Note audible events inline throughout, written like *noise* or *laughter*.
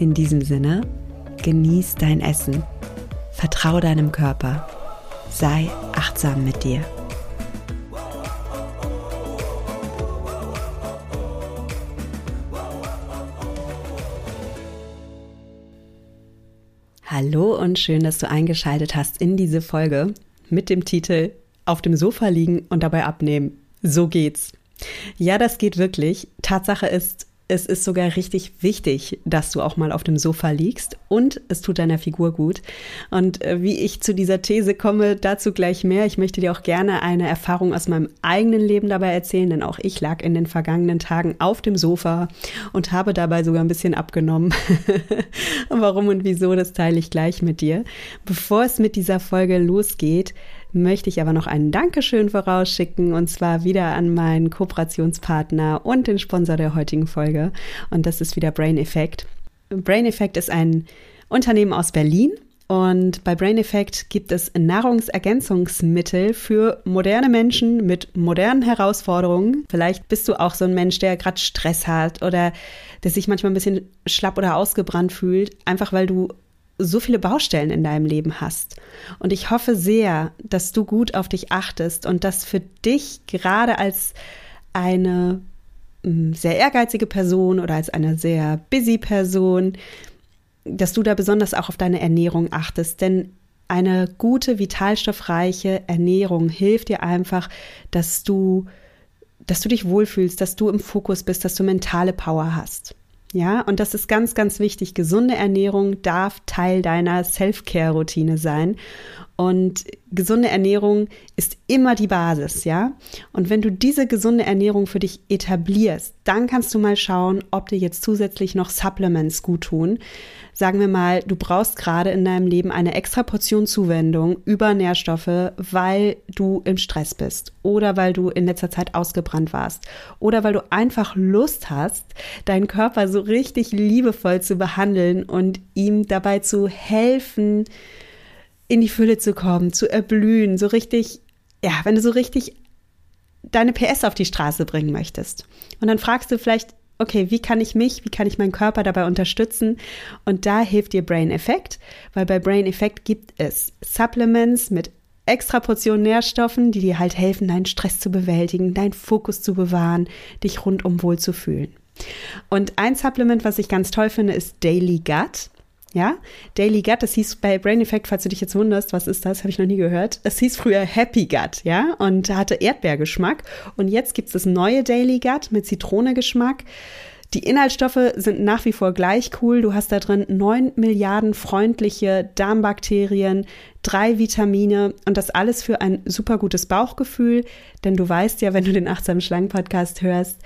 In diesem Sinne, genieß dein Essen, vertrau deinem Körper, sei achtsam mit dir. Hallo und schön, dass du eingeschaltet hast in diese Folge mit dem Titel auf dem Sofa liegen und dabei abnehmen. So geht's. Ja, das geht wirklich. Tatsache ist, es ist sogar richtig wichtig, dass du auch mal auf dem Sofa liegst und es tut deiner Figur gut. Und äh, wie ich zu dieser These komme, dazu gleich mehr. Ich möchte dir auch gerne eine Erfahrung aus meinem eigenen Leben dabei erzählen, denn auch ich lag in den vergangenen Tagen auf dem Sofa und habe dabei sogar ein bisschen abgenommen. *laughs* Warum und wieso, das teile ich gleich mit dir. Bevor es mit dieser Folge losgeht, möchte ich aber noch ein Dankeschön vorausschicken und zwar wieder an meinen Kooperationspartner und den Sponsor der heutigen Folge. Und das ist wieder Brain Effect. Brain Effect ist ein Unternehmen aus Berlin. Und bei Brain Effect gibt es Nahrungsergänzungsmittel für moderne Menschen mit modernen Herausforderungen. Vielleicht bist du auch so ein Mensch, der gerade Stress hat oder der sich manchmal ein bisschen schlapp oder ausgebrannt fühlt, einfach weil du so viele Baustellen in deinem Leben hast. Und ich hoffe sehr, dass du gut auf dich achtest und dass für dich gerade als eine mm, sehr ehrgeizige Person oder als eine sehr busy Person, dass du da besonders auch auf deine Ernährung achtest. Denn eine gute, vitalstoffreiche Ernährung hilft dir einfach, dass du, dass du dich wohlfühlst, dass du im Fokus bist, dass du mentale Power hast. Ja, und das ist ganz, ganz wichtig. Gesunde Ernährung darf Teil deiner Self-Care-Routine sein. Und gesunde Ernährung ist immer die Basis, ja? Und wenn du diese gesunde Ernährung für dich etablierst, dann kannst du mal schauen, ob dir jetzt zusätzlich noch Supplements gut tun sagen wir mal, du brauchst gerade in deinem Leben eine extra Portion Zuwendung über Nährstoffe, weil du im Stress bist oder weil du in letzter Zeit ausgebrannt warst oder weil du einfach Lust hast, deinen Körper so richtig liebevoll zu behandeln und ihm dabei zu helfen, in die Fülle zu kommen, zu erblühen, so richtig, ja, wenn du so richtig deine PS auf die Straße bringen möchtest. Und dann fragst du vielleicht, okay, wie kann ich mich, wie kann ich meinen Körper dabei unterstützen? Und da hilft dir Brain Effect, weil bei Brain Effect gibt es Supplements mit extra Portionen Nährstoffen, die dir halt helfen, deinen Stress zu bewältigen, deinen Fokus zu bewahren, dich rundum wohl zu fühlen. Und ein Supplement, was ich ganz toll finde, ist Daily Gut. Ja, Daily Gut, das hieß bei Brain Effect, falls du dich jetzt wunderst, was ist das, habe ich noch nie gehört. Das hieß früher Happy Gut, ja, und hatte Erdbeergeschmack. Und jetzt gibt es das neue Daily Gut mit Zitronegeschmack. Die Inhaltsstoffe sind nach wie vor gleich cool. Du hast da drin neun Milliarden freundliche Darmbakterien, drei Vitamine und das alles für ein super gutes Bauchgefühl. Denn du weißt ja, wenn du den Achtsam Schlangen Podcast hörst,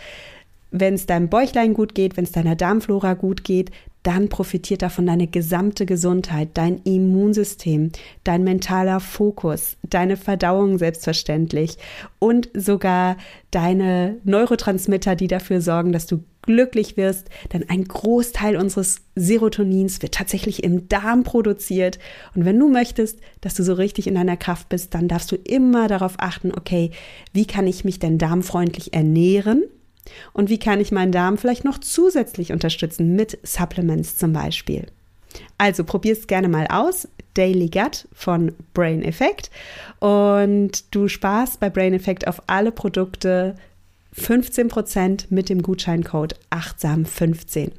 wenn es deinem Bäuchlein gut geht, wenn es deiner Darmflora gut geht, dann profitiert davon deine gesamte Gesundheit, dein Immunsystem, dein mentaler Fokus, deine Verdauung selbstverständlich und sogar deine Neurotransmitter, die dafür sorgen, dass du glücklich wirst, denn ein Großteil unseres Serotonins wird tatsächlich im Darm produziert. Und wenn du möchtest, dass du so richtig in deiner Kraft bist, dann darfst du immer darauf achten, okay, wie kann ich mich denn darmfreundlich ernähren? Und wie kann ich meinen Darm vielleicht noch zusätzlich unterstützen mit Supplements zum Beispiel? Also probier es gerne mal aus. Daily Gut von Brain Effect. Und du sparst bei Brain Effect auf alle Produkte 15% mit dem Gutscheincode achtsam15.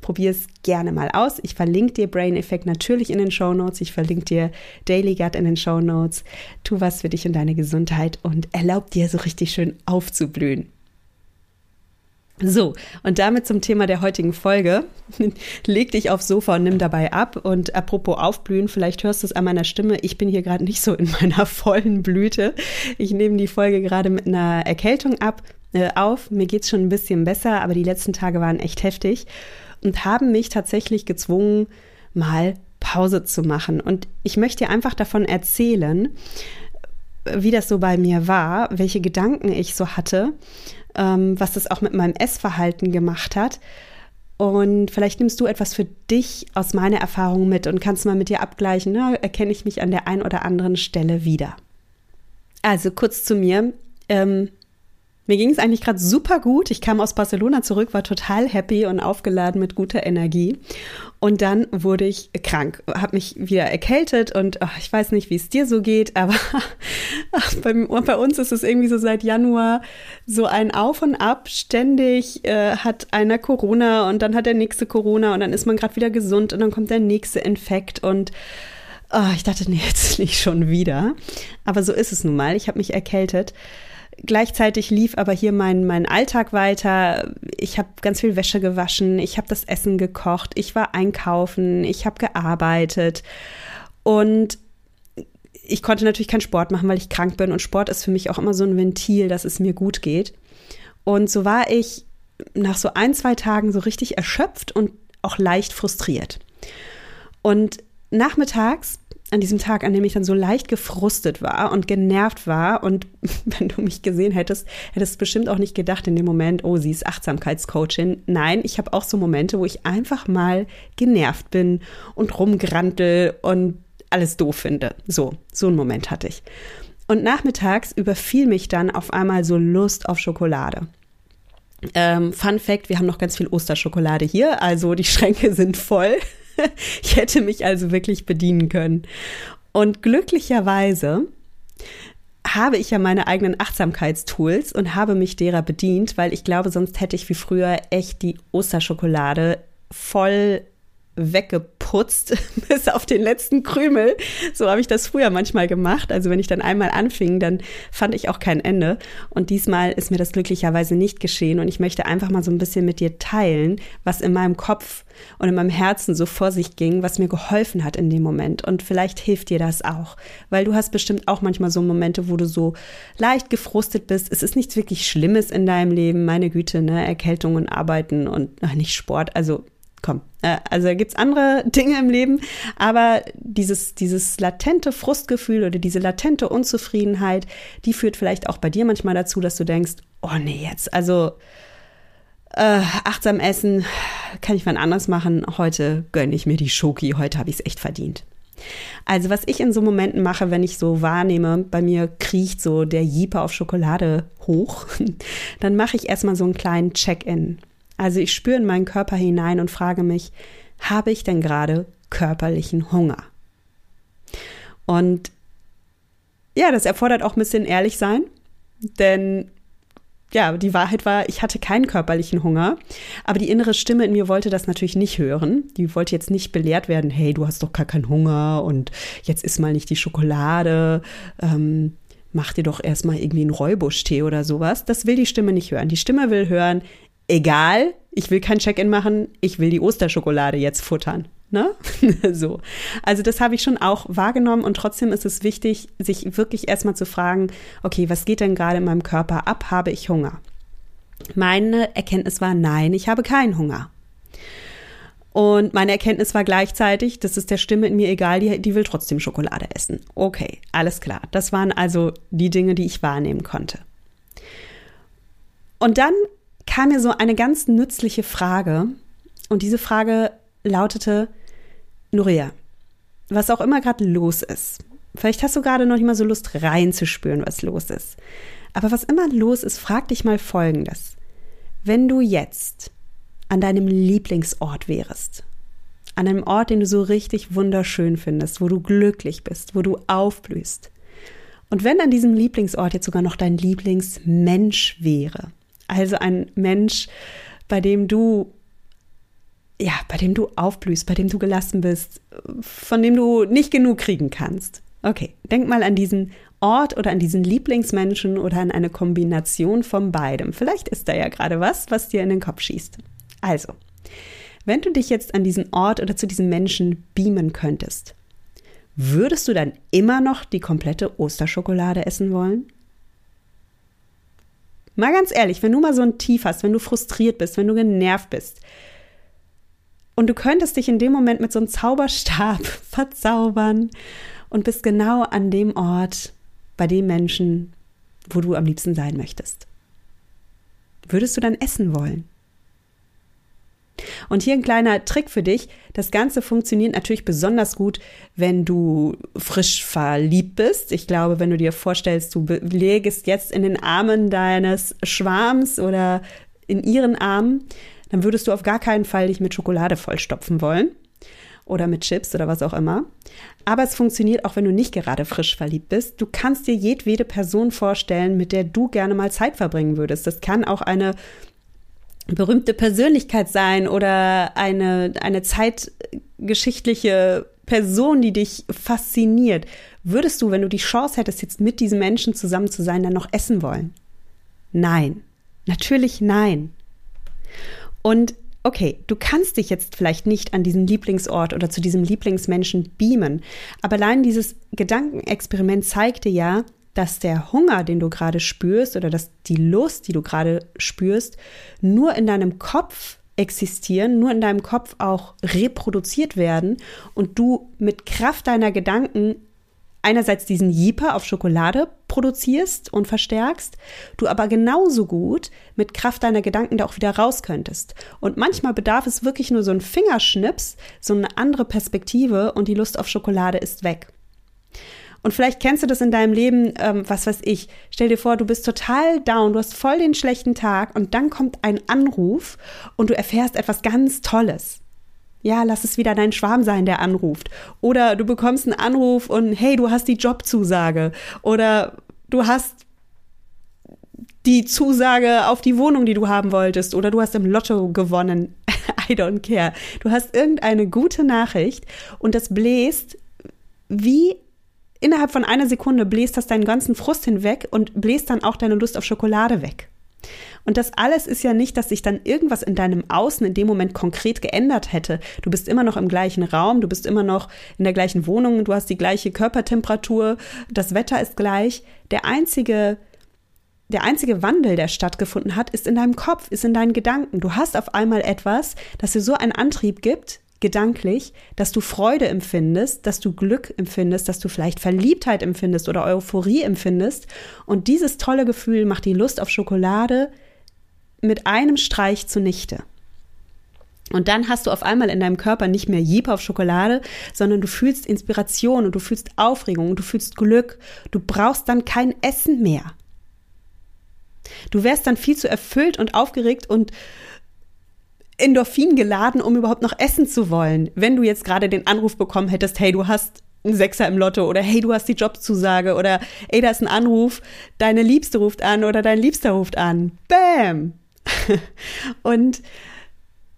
Probier es gerne mal aus. Ich verlinke dir Brain Effect natürlich in den Show Notes. Ich verlinke dir Daily Gut in den Show Notes. Tu was für dich und deine Gesundheit und erlaub dir so richtig schön aufzublühen. So, und damit zum Thema der heutigen Folge. *laughs* Leg dich aufs Sofa und nimm dabei ab. Und apropos Aufblühen, vielleicht hörst du es an meiner Stimme. Ich bin hier gerade nicht so in meiner *laughs* vollen Blüte. Ich nehme die Folge gerade mit einer Erkältung ab, äh, auf. Mir geht's schon ein bisschen besser, aber die letzten Tage waren echt heftig. und haben mich tatsächlich gezwungen, mal Pause zu machen. Und ich möchte dir einfach davon erzählen, wie das so bei mir war, welche Gedanken ich so hatte, ähm, was das auch mit meinem Essverhalten gemacht hat. Und vielleicht nimmst du etwas für dich aus meiner Erfahrung mit und kannst mal mit dir abgleichen, ne? erkenne ich mich an der einen oder anderen Stelle wieder. Also kurz zu mir. Ähm, mir ging es eigentlich gerade super gut. Ich kam aus Barcelona zurück, war total happy und aufgeladen mit guter Energie. Und dann wurde ich krank, habe mich wieder erkältet und ach, ich weiß nicht, wie es dir so geht, *laughs* aber ach, bei, bei, uns ist es irgendwie so seit Januar so ein Auf und Ab. Ständig äh, hat einer Corona und dann hat der nächste Corona und dann ist man gerade wieder gesund und dann kommt der nächste Infekt und oh, ich dachte, nee, *laughs* jetzt nicht schon wieder. Aber so ist es nun mal. Ich habe mich erkältet. Gleichzeitig lief aber hier mein, mein Alltag weiter. Ich habe ganz viel Wäsche gewaschen, ich habe das Essen gekocht, ich war einkaufen, ich habe gearbeitet und ich konnte natürlich keinen Sport machen, weil ich krank bin und Sport ist für mich auch immer so ein Ventil, dass es mir gut geht. Und so war ich nach so ein, zwei Tagen so richtig erschöpft und auch leicht frustriert. Und nachmittags an diesem Tag, an dem ich dann so leicht gefrustet war und genervt war und *laughs* wenn du mich gesehen hättest, hättest du bestimmt auch nicht gedacht in dem Moment, oh, sie ist Achtsamkeitscoachin. Nein, ich habe auch so Momente, wo ich einfach mal genervt bin und rumgrantel und alles doof finde. So, so einen Moment hatte ich. Und nachmittags überfiel mich dann auf einmal so Lust auf Schokolade. Ähm, Fun Fact: Wir haben noch ganz viel Osterschokolade hier, also die *laughs* Schränke sind voll. *laughs* ich hätte mich also wirklich bedienen können. Und glücklicherweise habe ich ja meine eigenen Achtsamkeitstools und habe mich derer bedient, weil ich glaube, sonst hätte ich wie früher echt die Osterschokolade voll weggeputzt *laughs* bis auf den letzten Krümel. So habe ich das früher manchmal gemacht. Also wenn ich dann einmal anfing, dann fand ich auch kein Ende. Und diesmal ist mir das glücklicherweise nicht geschehen. Und ich möchte einfach mal so ein bisschen mit dir teilen, was in meinem Kopf und in meinem Herzen so vor sich ging, was mir geholfen hat in dem Moment. Und vielleicht hilft dir das auch, weil du hast bestimmt auch manchmal so Momente, wo du so leicht gefrustet bist. Es ist nichts wirklich Schlimmes in deinem Leben, meine Güte, ne? Erkältungen, Arbeiten und ach, nicht Sport. Also komm, äh, also da gibt es andere *laughs* Dinge im Leben, aber dieses, dieses latente Frustgefühl oder diese latente Unzufriedenheit, die führt vielleicht auch bei dir manchmal dazu, dass du denkst, oh nee, jetzt, also äh, achtsam essen kann ich wann anders machen. Heute gönne ich mir die Schoki, heute habe ich es echt verdient. Also was ich in so Momenten mache, wenn ich so wahrnehme, bei mir kriecht so der Jeeper auf Schokolade hoch, *laughs* dann mache ich erstmal so einen kleinen Check-in. Also ich spüre in meinen Körper hinein und frage mich, habe ich denn gerade körperlichen Hunger? Und ja, das erfordert auch ein bisschen ehrlich sein, denn ja, die Wahrheit war, ich hatte keinen körperlichen Hunger, aber die innere Stimme in mir wollte das natürlich nicht hören. Die wollte jetzt nicht belehrt werden, hey, du hast doch gar keinen Hunger und jetzt isst mal nicht die Schokolade, ähm, mach dir doch erstmal irgendwie einen Räubusch-Tee oder sowas. Das will die Stimme nicht hören. Die Stimme will hören, egal, ich will kein Check-in machen, ich will die Osterschokolade jetzt futtern. Ne? *laughs* so. Also das habe ich schon auch wahrgenommen und trotzdem ist es wichtig, sich wirklich erstmal zu fragen, okay, was geht denn gerade in meinem Körper ab? Habe ich Hunger? Meine Erkenntnis war, nein, ich habe keinen Hunger. Und meine Erkenntnis war gleichzeitig, das ist der Stimme in mir egal, die, die will trotzdem Schokolade essen. Okay, alles klar. Das waren also die Dinge, die ich wahrnehmen konnte. Und dann kam mir so eine ganz nützliche Frage. Und diese Frage lautete, Nuria, was auch immer gerade los ist, vielleicht hast du gerade noch nicht mal so Lust reinzuspüren, was los ist. Aber was immer los ist, frag dich mal Folgendes. Wenn du jetzt an deinem Lieblingsort wärst, an einem Ort, den du so richtig wunderschön findest, wo du glücklich bist, wo du aufblühst, und wenn an diesem Lieblingsort jetzt sogar noch dein Lieblingsmensch wäre, also ein Mensch, bei dem du ja, bei dem du aufblühst, bei dem du gelassen bist, von dem du nicht genug kriegen kannst. Okay, denk mal an diesen Ort oder an diesen Lieblingsmenschen oder an eine Kombination von beidem. Vielleicht ist da ja gerade was, was dir in den Kopf schießt. Also, wenn du dich jetzt an diesen Ort oder zu diesem Menschen beamen könntest, würdest du dann immer noch die komplette Osterschokolade essen wollen? Mal ganz ehrlich, wenn du mal so ein Tief hast, wenn du frustriert bist, wenn du genervt bist, Und du könntest dich in dem Moment mit so einem Zauberstab *laughs* verzaubern und bist genau an dem Ort bei dem Menschen, wo du am liebsten sein möchtest. Würdest du dann essen wollen? Und hier ein kleiner Trick für dich. Das Ganze funktioniert natürlich besonders gut, wenn du frisch verliebt bist. Ich glaube, wenn du dir vorstellst, du legst jetzt in den Armen deines Schwarms oder in ihren Armen, dann würdest du auf gar keinen Fall dich mit Schokolade vollstopfen wollen oder mit Chips oder was auch immer. Aber es funktioniert auch, wenn du nicht gerade frisch verliebt bist. Du kannst dir jedwede Person vorstellen, mit der du gerne mal Zeit verbringen würdest. Das kann auch eine berühmte Persönlichkeit sein oder eine, eine zeitgeschichtliche Person, die dich fasziniert. Würdest du, wenn du die Chance hättest, jetzt mit diesem Menschen zusammen zu sein, dann noch essen wollen? Nein. Natürlich nein. Und okay, du kannst dich jetzt vielleicht nicht an diesen Lieblingsort oder zu diesem Lieblingsmenschen beamen, aber allein dieses Gedankenexperiment zeigte ja, dass der Hunger, den du gerade spürst oder dass die Lust, die du gerade spürst, nur in deinem Kopf existieren, nur in deinem Kopf auch reproduziert werden und du mit Kraft deiner Gedanken einerseits diesen Jeeper auf Schokolade produzierst und verstärkst, du aber genauso gut mit Kraft deiner Gedanken da auch wieder raus könntest. Und manchmal bedarf es wirklich nur so ein Fingerschnips, so eine andere Perspektive und die Lust auf Schokolade ist weg. Und vielleicht kennst du das in deinem Leben, ähm, was weiß ich. Stell dir vor, du bist total down, du hast voll den schlechten Tag und dann kommt ein Anruf und du erfährst etwas ganz Tolles. Ja, lass es wieder dein Schwarm sein, der anruft. Oder du bekommst einen Anruf und hey, du hast die Jobzusage. Oder du hast die Zusage auf die Wohnung, die du haben wolltest. Oder du hast im Lotto gewonnen. *laughs* I don't care. Du hast irgendeine gute Nachricht und das bläst wie innerhalb von einer Sekunde bläst das deinen ganzen Frust hinweg und bläst dann auch deine Lust auf Schokolade weg. Und das alles ist ja nicht, dass sich dann irgendwas in deinem Außen in dem Moment konkret geändert hätte. Du bist immer noch im gleichen Raum, du bist immer noch in der gleichen Wohnung, du hast die gleiche Körpertemperatur, das Wetter ist gleich. Der einzige der einzige Wandel, der stattgefunden hat, ist in deinem Kopf, ist in deinen Gedanken. Du hast auf einmal etwas, das dir so einen Antrieb gibt, gedanklich, dass du Freude empfindest, dass du Glück empfindest, dass du vielleicht Verliebtheit empfindest oder Euphorie empfindest. Und dieses tolle Gefühl macht die Lust auf Schokolade mit einem Streich zunichte. Und dann hast du auf einmal in deinem Körper nicht mehr Jeep auf Schokolade, sondern du fühlst Inspiration und du fühlst Aufregung und du fühlst Glück. Du brauchst dann kein Essen mehr. Du wärst dann viel zu erfüllt und aufgeregt und Endorphin geladen, um überhaupt noch essen zu wollen. Wenn du jetzt gerade den Anruf bekommen hättest, hey, du hast einen Sechser im Lotto oder hey, du hast die Jobzusage oder ey, da ist ein Anruf, deine Liebste ruft an oder dein Liebster ruft an. Bam! *laughs* Und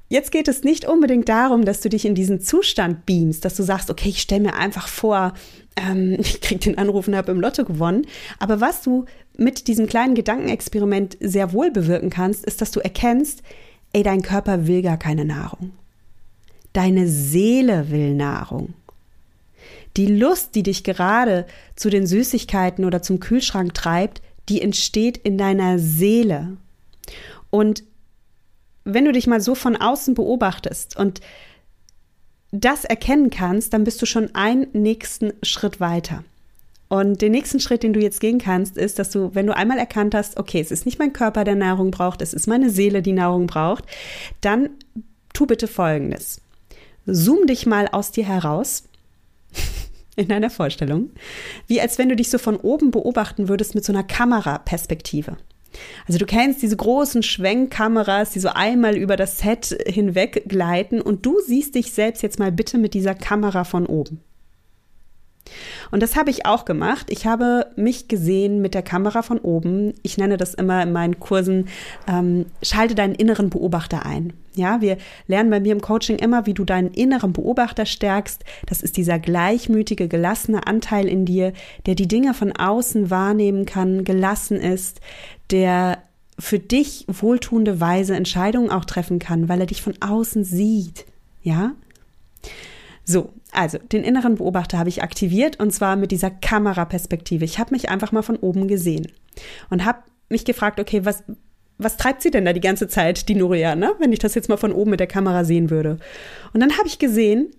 jetzt geht es nicht unbedingt darum, dass du dich in diesen Zustand beamst, dass du sagst, okay, ich stelle mir einfach vor, ähm, *laughs* ich krieg den Anruf und habe im Lotto gewonnen. Aber was du mit diesem kleinen Gedankenexperiment sehr wohl bewirken kannst, ist, dass du erkennst, ey, dein Körper will gar keine Nahrung. Deine Seele will Nahrung. Die Lust, die dich gerade zu den Süßigkeiten oder zum Kühlschrank treibt, die entsteht in deiner Seele. Und wenn du dich mal so von außen beobachtest und das erkennen kannst, dann bist du schon einen nächsten Schritt weiter. Und den nächsten Schritt, den du jetzt gehen kannst, ist, dass du, wenn du einmal erkannt hast, okay, es ist nicht mein Körper, der Nahrung braucht, es ist meine Seele, die Nahrung braucht, dann tu bitte Folgendes. Zoom dich mal aus dir heraus *laughs* in deiner Vorstellung, wie als wenn du dich so von oben beobachten würdest mit so einer Kameraperspektive. Also du kennst diese großen Schwenkkameras, die so einmal über das Set hinweg gleiten und du siehst dich selbst jetzt mal bitte mit dieser Kamera von oben. Und das habe ich auch gemacht. Ich habe mich gesehen mit der Kamera von oben. Ich nenne das immer in meinen Kursen, ähm, schalte deinen inneren Beobachter ein. Ja, wir lernen bei mir im Coaching immer, wie du deinen inneren Beobachter stärkst. Das ist dieser gleichmütige, gelassene Anteil in dir, der die Dinge von außen wahrnehmen kann, gelassen ist, der für dich wohltuende Weise Entscheidungen auch treffen kann, weil er dich von außen sieht. Ja? So, also den inneren Beobachter habe ich aktiviert und zwar mit dieser Kameraperspektive. Ich habe mich einfach mal von oben gesehen und habe mich gefragt, okay, was, was treibt sie denn da die ganze Zeit, die Nuria, ne? wenn ich das jetzt mal von oben mit der Kamera sehen würde. Und dann habe ich gesehen,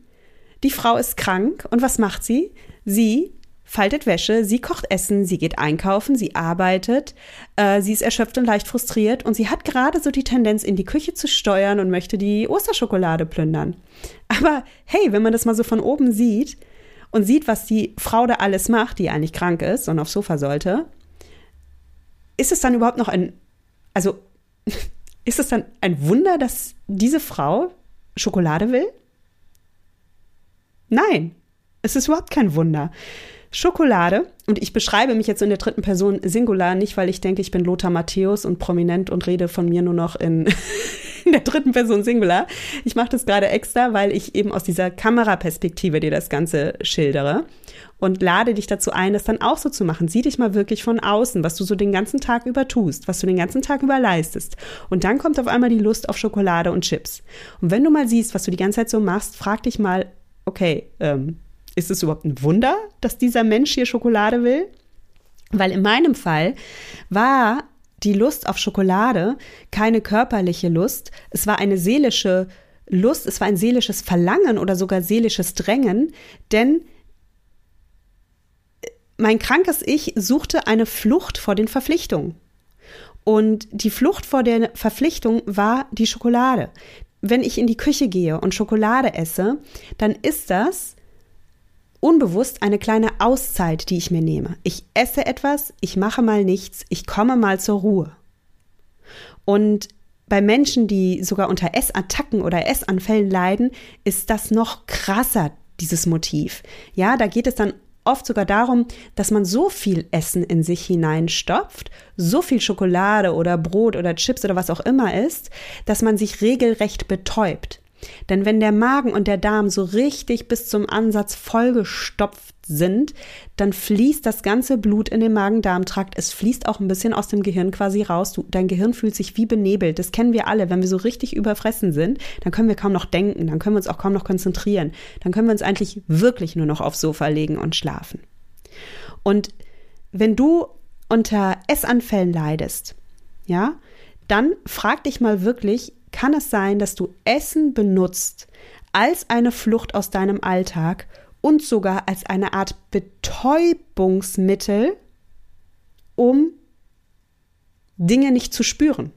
die Frau ist krank und was macht sie? Sie faltet Wäsche, sie kocht Essen, sie geht einkaufen, sie arbeitet, äh, sie ist erschöpft und leicht frustriert und sie hat gerade so die Tendenz, in die Küche zu steuern und möchte die Osterschokolade plündern. Aber hey, wenn man das mal so von oben sieht und sieht, was die Frau da alles macht, die eigentlich krank ist und aufs Sofa sollte, ist es dann überhaupt noch ein, also *laughs* ist es dann ein Wunder, dass diese Frau Schokolade will? Nein, es ist überhaupt kein Wunder. Schokolade, und ich beschreibe mich jetzt in der dritten Person Singular, nicht weil ich denke, ich bin Lothar Matthäus und prominent und rede von mir nur noch in, *laughs* in der dritten Person Singular. Ich mache das gerade extra, weil ich eben aus dieser Kameraperspektive dir das Ganze schildere und lade dich dazu ein, das dann auch so zu machen. Sieh dich mal wirklich von außen, was du so den ganzen Tag über tust, was du den ganzen Tag über leistest. Und dann kommt auf einmal die Lust auf Schokolade und Chips. Und wenn du mal siehst, was du die ganze Zeit so machst, frag dich mal, okay, ähm, ist es überhaupt ein Wunder, dass dieser Mensch hier Schokolade will? Weil in meinem Fall war die Lust auf Schokolade keine körperliche Lust, es war eine seelische Lust, es war ein seelisches Verlangen oder sogar seelisches Drängen, denn mein krankes Ich suchte eine Flucht vor den Verpflichtungen. Und die Flucht vor der Verpflichtung war die Schokolade. Wenn ich in die Küche gehe und Schokolade esse, dann ist das unbewusst eine kleine Auszeit, die ich mir nehme. Ich esse etwas, ich mache mal nichts, ich komme mal zur Ruhe. Und bei Menschen, die sogar unter Essattacken oder Essanfällen leiden, ist das noch krasser, dieses Motiv. Ja, da geht es dann oft sogar darum, dass man so viel Essen in sich hineinstopft, so viel Schokolade oder Brot oder Chips oder was auch immer ist, dass man sich regelrecht betäubt. Denn wenn der Magen und der Darm so richtig bis zum Ansatz vollgestopft sind, dann fließt das ganze Blut in den Magen-Darm-Trakt. Es fließt auch ein bisschen aus dem Gehirn quasi raus. Du, dein Gehirn fühlt sich wie benebelt. Das kennen wir alle. Wenn wir so richtig überfressen sind, dann können wir kaum noch denken. Dann können wir uns auch kaum noch konzentrieren. Dann können wir uns eigentlich wirklich nur noch aufs Sofa legen und schlafen. Und wenn du unter Essanfällen leidest, ja, dann frag dich mal wirklich, kann es sein, dass du Essen benutzt als eine Flucht aus deinem Alltag und sogar als eine Art Betäubungsmittel, um Dinge nicht zu spüren.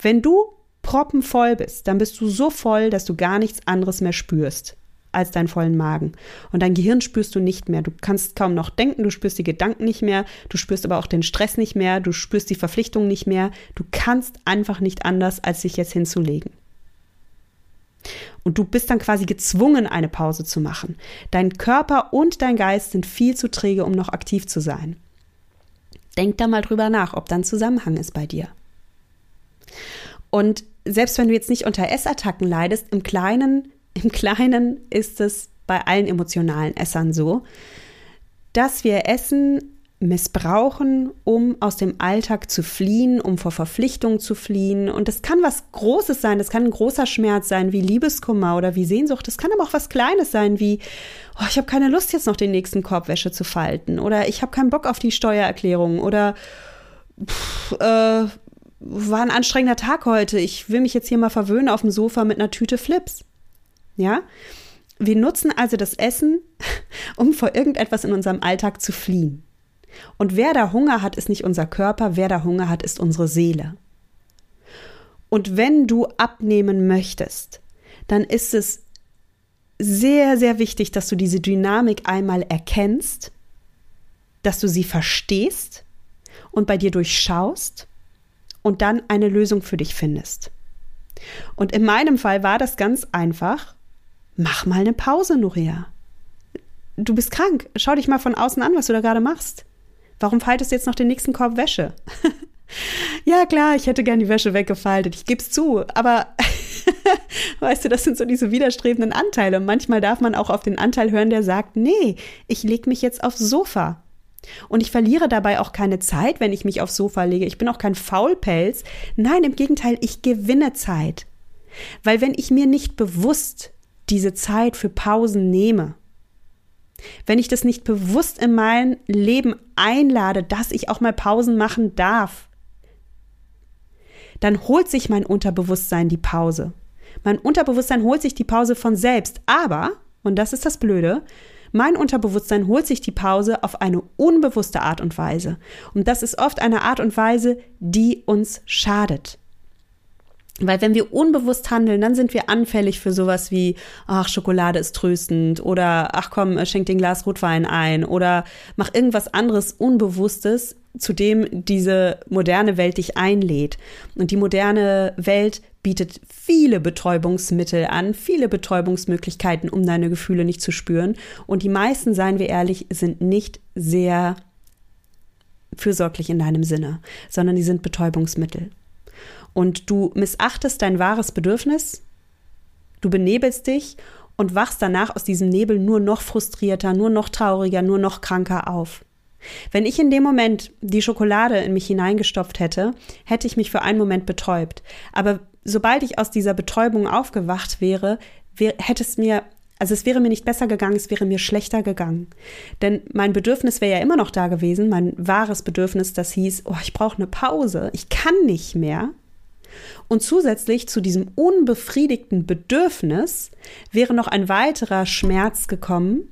Wenn du proppenvoll bist, dann bist du so voll, dass du gar nichts anderes mehr spürst als deinen vollen Magen. Und dein Gehirn spürst du nicht mehr. Du kannst kaum noch denken, du spürst die Gedanken nicht mehr, du spürst aber auch den Stress nicht mehr, du spürst die Verpflichtung nicht mehr. Du kannst einfach nicht anders, als sich jetzt hinzulegen. Und du bist dann quasi gezwungen, eine Pause zu machen. Dein Körper und dein Geist sind viel zu träge, um noch aktiv zu sein. Denk da mal drüber nach, ob da ein Zusammenhang ist bei dir. Und selbst wenn du jetzt nicht unter Essattacken leidest, im Kleinen im Kleinen ist es bei allen emotionalen Essern so, dass wir Essen missbrauchen, um aus dem Alltag zu fliehen, um vor Verpflichtungen zu fliehen. Und das kann was Großes sein, das kann ein großer Schmerz sein, wie Liebeskummer oder wie Sehnsucht. Das kann aber auch was Kleines sein, wie, oh, ich habe keine Lust, jetzt noch den nächsten Korbwäsche zu falten. Oder ich habe keinen Bock auf die Steuererklärung. Oder pff, äh, war ein anstrengender Tag heute. Ich will mich jetzt hier mal verwöhnen auf dem Sofa mit einer Tüte Flips. Ja? Wir nutzen also das Essen, *laughs* um vor irgendetwas in unserem Alltag zu fliehen. Und wer da Hunger hat, ist nicht unser Körper, wer da Hunger hat, ist unsere Seele. Und wenn du abnehmen möchtest, dann ist es sehr, sehr wichtig, dass du diese Dynamik einmal erkennst, dass du sie verstehst und bei dir durchschaust und dann eine Lösung für dich findest. Und in meinem Fall war das ganz einfach. Mach mal eine Pause, Nuria. Du bist krank. Schau dich mal von außen an, was du da gerade machst. Warum faltest du jetzt noch den nächsten Korb Wäsche? *laughs* ja, klar, ich hätte gern die Wäsche weggefaltet. Ich geb's zu. Aber *laughs* weißt du, das sind so diese widerstrebenden Anteile. Und manchmal darf man auch auf den Anteil hören, der sagt, nee, ich leg mich jetzt aufs Sofa. Und ich verliere dabei auch keine Zeit, wenn ich mich aufs Sofa lege. Ich bin auch kein Faulpelz. Nein, im Gegenteil, ich gewinne Zeit. Weil wenn ich mir nicht bewusst diese Zeit für Pausen nehme, wenn ich das nicht bewusst in mein Leben einlade, dass ich auch mal Pausen machen darf, dann holt sich mein Unterbewusstsein die Pause. Mein Unterbewusstsein holt sich die Pause von selbst, aber, und das ist das Blöde, mein Unterbewusstsein holt sich die Pause auf eine unbewusste Art und Weise. Und das ist oft eine Art und Weise, die uns schadet. Weil wenn wir unbewusst handeln, dann sind wir anfällig für sowas wie, ach, Schokolade ist tröstend oder ach komm, schenk den Glas Rotwein ein oder mach irgendwas anderes Unbewusstes, zu dem diese moderne Welt dich einlädt. Und die moderne Welt bietet viele Betäubungsmittel an, viele Betäubungsmöglichkeiten, um deine Gefühle nicht zu spüren. Und die meisten, seien wir ehrlich, sind nicht sehr fürsorglich in deinem Sinne, sondern die sind Betäubungsmittel und du missachtest dein wahres Bedürfnis, du benebelst dich und wachst danach aus diesem Nebel nur noch frustrierter, nur noch trauriger, nur noch kranker auf. Wenn ich in dem Moment die Schokolade in mich hineingestopft hätte, hätte ich mich für einen Moment betäubt. Aber sobald ich aus dieser Betäubung aufgewacht wäre, wär, hätte es mir, also es wäre mir nicht besser gegangen, es wäre mir schlechter gegangen. Denn mein Bedürfnis wäre ja immer noch da gewesen, mein wahres Bedürfnis, das hieß, oh, ich brauche eine Pause, ich kann nicht mehr. Und zusätzlich zu diesem unbefriedigten Bedürfnis wäre noch ein weiterer Schmerz gekommen,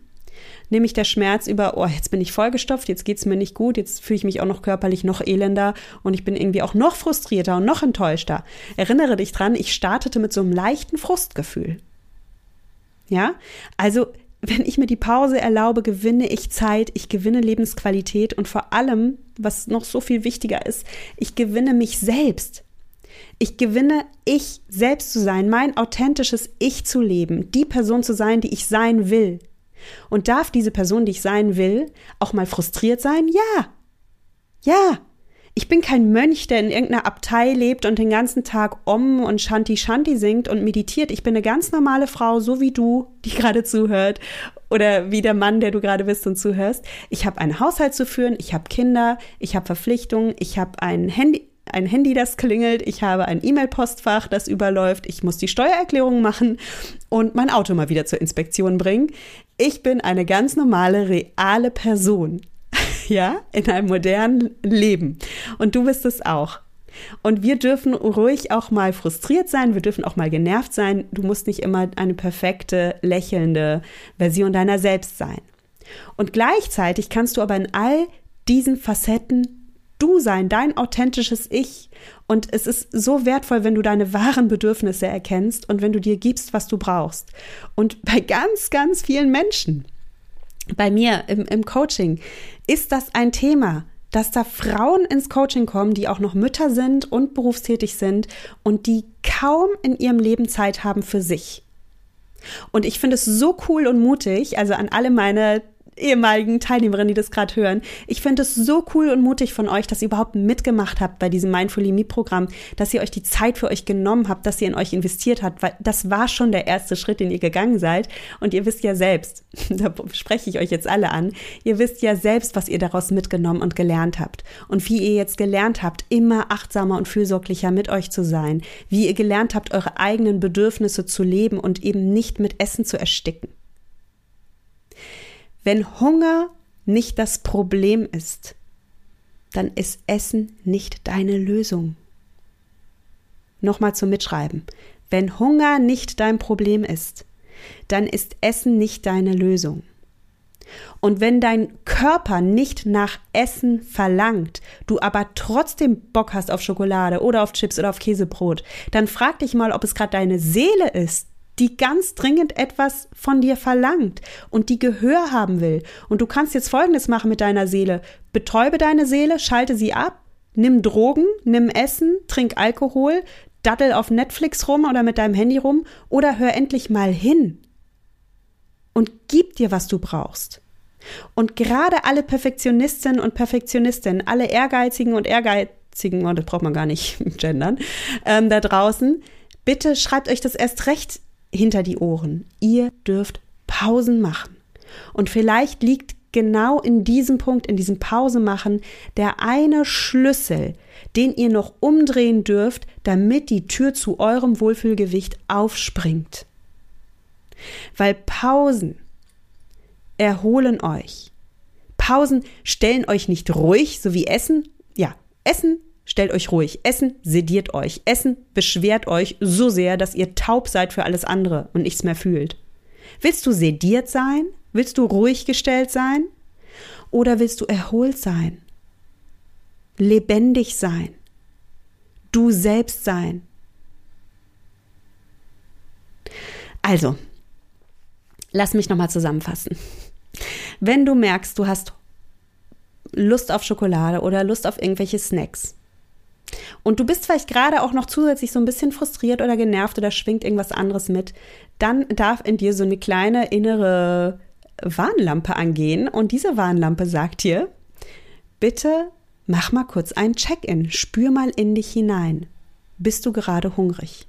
nämlich der Schmerz über, oh, jetzt bin ich vollgestopft, jetzt geht es mir nicht gut, jetzt fühle ich mich auch noch körperlich noch elender und ich bin irgendwie auch noch frustrierter und noch enttäuschter. Erinnere dich dran, ich startete mit so einem leichten Frustgefühl. Ja, also wenn ich mir die Pause erlaube, gewinne ich Zeit, ich gewinne Lebensqualität und vor allem, was noch so viel wichtiger ist, ich gewinne mich selbst. Ich gewinne, ich selbst zu sein, mein authentisches Ich zu leben, die Person zu sein, die ich sein will. Und darf diese Person, die ich sein will, auch mal frustriert sein? Ja. Ja. Ich bin kein Mönch, der in irgendeiner Abtei lebt und den ganzen Tag Om und Shanti Shanti singt und meditiert. Ich bin eine ganz normale Frau, so wie du, die *laughs* gerade zuhört oder wie der Mann, der du gerade bist und zuhörst. Ich habe einen Haushalt zu führen, ich habe Kinder, ich habe Verpflichtungen, ich habe ein Handy, ein Handy, das klingelt, ich habe ein E-Mail-Postfach, das überläuft, ich muss die Steuererklärung machen und mein Auto mal wieder zur Inspektion bringen. Ich bin eine ganz normale, reale Person, *laughs* ja, in einem modernen Leben. Und du bist es auch. Und wir dürfen ruhig auch mal frustriert sein, wir dürfen auch mal genervt sein. Du musst nicht immer eine perfekte, lächelnde Version deiner selbst sein. Und gleichzeitig kannst du aber in all diesen Facetten du sein, dein authentisches Ich. Und es ist so wertvoll, wenn du deine wahren Bedürfnisse erkennst und wenn du dir gibst, was du brauchst. Und bei ganz, ganz vielen Menschen, bei mir im, im Coaching, ist das ein Thema, dass da Frauen ins Coaching kommen, die auch noch Mütter sind und berufstätig sind und die kaum in ihrem Leben Zeit haben für sich. Und ich finde es so cool und mutig, also an alle meine ehemaligen Teilnehmerinnen, die das gerade hören. Ich finde es so cool und mutig von euch, dass ihr überhaupt mitgemacht habt bei diesem Mindfully Me Programm, dass ihr euch die Zeit für euch genommen habt, dass ihr in euch investiert habt, weil das war schon der erste Schritt, den ihr gegangen seid. Und ihr wisst ja selbst, *laughs* da spreche ich euch jetzt alle an, ihr wisst ja selbst, was ihr daraus mitgenommen und gelernt habt. Und wie ihr jetzt gelernt habt, immer achtsamer und fürsorglicher mit euch zu sein. Wie ihr gelernt habt, eure eigenen Bedürfnisse zu leben und eben nicht mit Essen zu ersticken. Wenn Hunger nicht das Problem ist, dann ist Essen nicht deine Lösung. Nochmal zum Mitschreiben. Wenn Hunger nicht dein Problem ist, dann ist Essen nicht deine Lösung. Und wenn dein Körper nicht nach Essen verlangt, du aber trotzdem Bock hast auf Schokolade oder auf Chips oder auf Käsebrot, dann frag dich mal, ob es gerade deine Seele ist, die ganz dringend etwas von dir verlangt und die Gehör haben will. Und du kannst jetzt Folgendes machen mit deiner Seele. Betäube deine Seele, schalte sie ab, nimm Drogen, nimm Essen, trink Alkohol, daddel auf Netflix rum oder mit deinem Handy rum oder hör endlich mal hin und gib dir, was du brauchst. Und gerade alle Perfektionistinnen und Perfektionistinnen, alle Ehrgeizigen und Ehrgeizigen, oh, das braucht man gar nicht *laughs* gendern, ähm, da draußen, bitte schreibt euch das erst recht hinter die Ohren. Ihr dürft Pausen machen. Und vielleicht liegt genau in diesem Punkt, in diesem Pausemachen, der eine Schlüssel, den ihr noch umdrehen dürft, damit die Tür zu eurem Wohlfühlgewicht aufspringt. Weil Pausen erholen euch. Pausen stellen euch nicht ruhig, so wie Essen. Ja, Essen stellt euch ruhig. Essen sediert euch. Essen beschwert euch so sehr, dass ihr taub seid für alles andere und nichts mehr fühlt. Willst du sediert sein? Willst du ruhig gestellt sein? Oder willst du erholt sein? Lebendig sein? Du selbst sein? Also, lass mich nochmal zusammenfassen. Wenn du merkst, du hast Lust auf Schokolade oder Lust auf irgendwelche Snacks, und du bist vielleicht gerade auch noch zusätzlich so ein bisschen frustriert oder genervt oder schwingt irgendwas anderes mit, dann darf in dir so eine kleine innere Warnlampe angehen und diese Warnlampe sagt dir, bitte mach mal kurz ein Check-in, spür mal in dich hinein. Bist du gerade hungrig?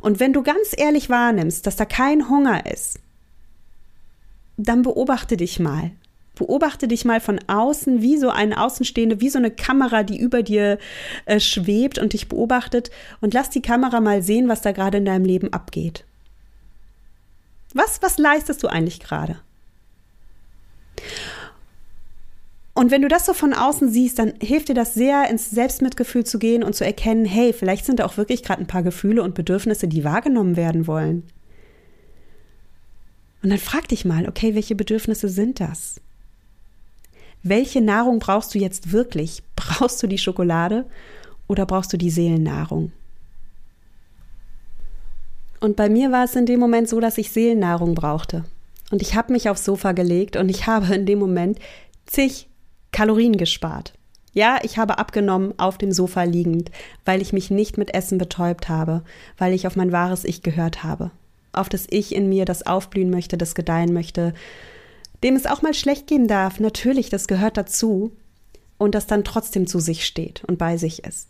Und wenn du ganz ehrlich wahrnimmst, dass da kein Hunger ist, dann beobachte dich mal Beobachte dich mal von außen, wie so eine Außenstehende, wie so eine Kamera, die über dir äh, schwebt und dich beobachtet und lass die Kamera mal sehen, was da gerade in deinem Leben abgeht. Was, was leistest du eigentlich gerade? Und wenn du das so von außen siehst, dann hilft dir das sehr, ins Selbstmitgefühl zu gehen und zu erkennen, hey, vielleicht sind da auch wirklich gerade ein paar Gefühle und Bedürfnisse, die wahrgenommen werden wollen. Und dann frag dich mal, okay, welche Bedürfnisse sind das? Welche Nahrung brauchst du jetzt wirklich? Brauchst du die Schokolade oder brauchst du die Seelennahrung? Und bei mir war es in dem Moment so, dass ich Seelennahrung brauchte. Und ich habe mich aufs Sofa gelegt und ich *laughs* habe in dem Moment zig Kalorien gespart. Ja, ich habe abgenommen auf dem Sofa liegend, weil ich mich nicht mit Essen betäubt habe, weil ich auf mein wahres Ich gehört habe. Auf das Ich in mir, das aufblühen möchte, das gedeihen möchte, dem es auch mal schlecht gehen darf, natürlich, das gehört dazu, und das dann trotzdem zu sich steht und bei sich ist.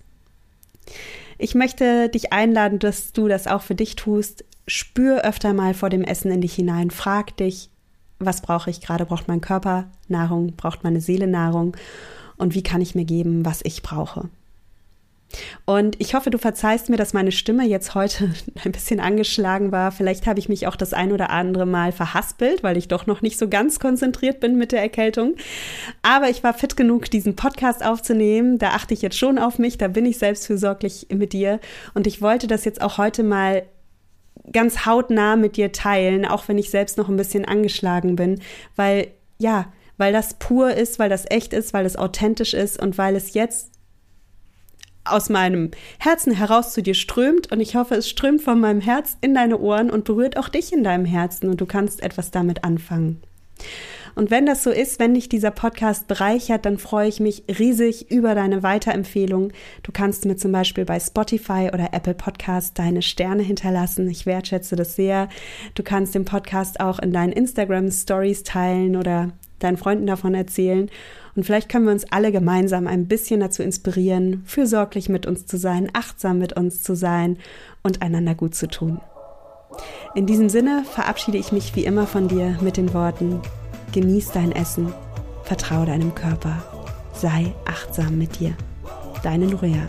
Ich möchte dich einladen, dass du das auch für dich tust. Spür öfter mal vor dem Essen in dich hinein. Frag dich, was brauche ich gerade? Braucht mein Körper Nahrung? Braucht meine Seele Nahrung? Und wie kann ich mir geben, was ich brauche? Und ich hoffe, du verzeihst mir, dass meine Stimme jetzt heute *laughs* ein bisschen angeschlagen war. Vielleicht habe ich mich auch das ein oder andere Mal verhaspelt, weil ich doch noch nicht so ganz konzentriert bin mit der Erkältung. Aber ich war fit genug, diesen Podcast aufzunehmen. Da achte ich jetzt schon auf mich, da bin ich selbstfürsorglich mit dir. Und ich wollte das jetzt auch heute mal ganz hautnah mit dir teilen, auch wenn ich selbst noch ein bisschen angeschlagen bin, weil ja, weil das pur ist, weil das echt ist, weil es authentisch ist und weil es jetzt aus meinem Herzen heraus zu dir strömt und ich hoffe, es strömt von meinem Herz in deine Ohren und berührt auch dich in deinem Herzen und du kannst etwas damit anfangen. Und wenn das so ist, wenn dich dieser Podcast bereichert, dann freue ich mich riesig über deine Weiterempfehlung. Du kannst mir zum Beispiel bei Spotify oder Apple Podcast deine Sterne hinterlassen. Ich wertschätze das sehr. Du kannst den Podcast auch in deinen Instagram Stories teilen oder deinen Freunden davon erzählen. Und vielleicht können wir uns alle gemeinsam ein bisschen dazu inspirieren, fürsorglich mit uns zu sein, achtsam mit uns zu sein und einander gut zu tun. In diesem Sinne verabschiede ich mich wie immer von dir mit den Worten, genieß dein Essen, vertraue deinem Körper, sei achtsam mit dir. Deine Nuria.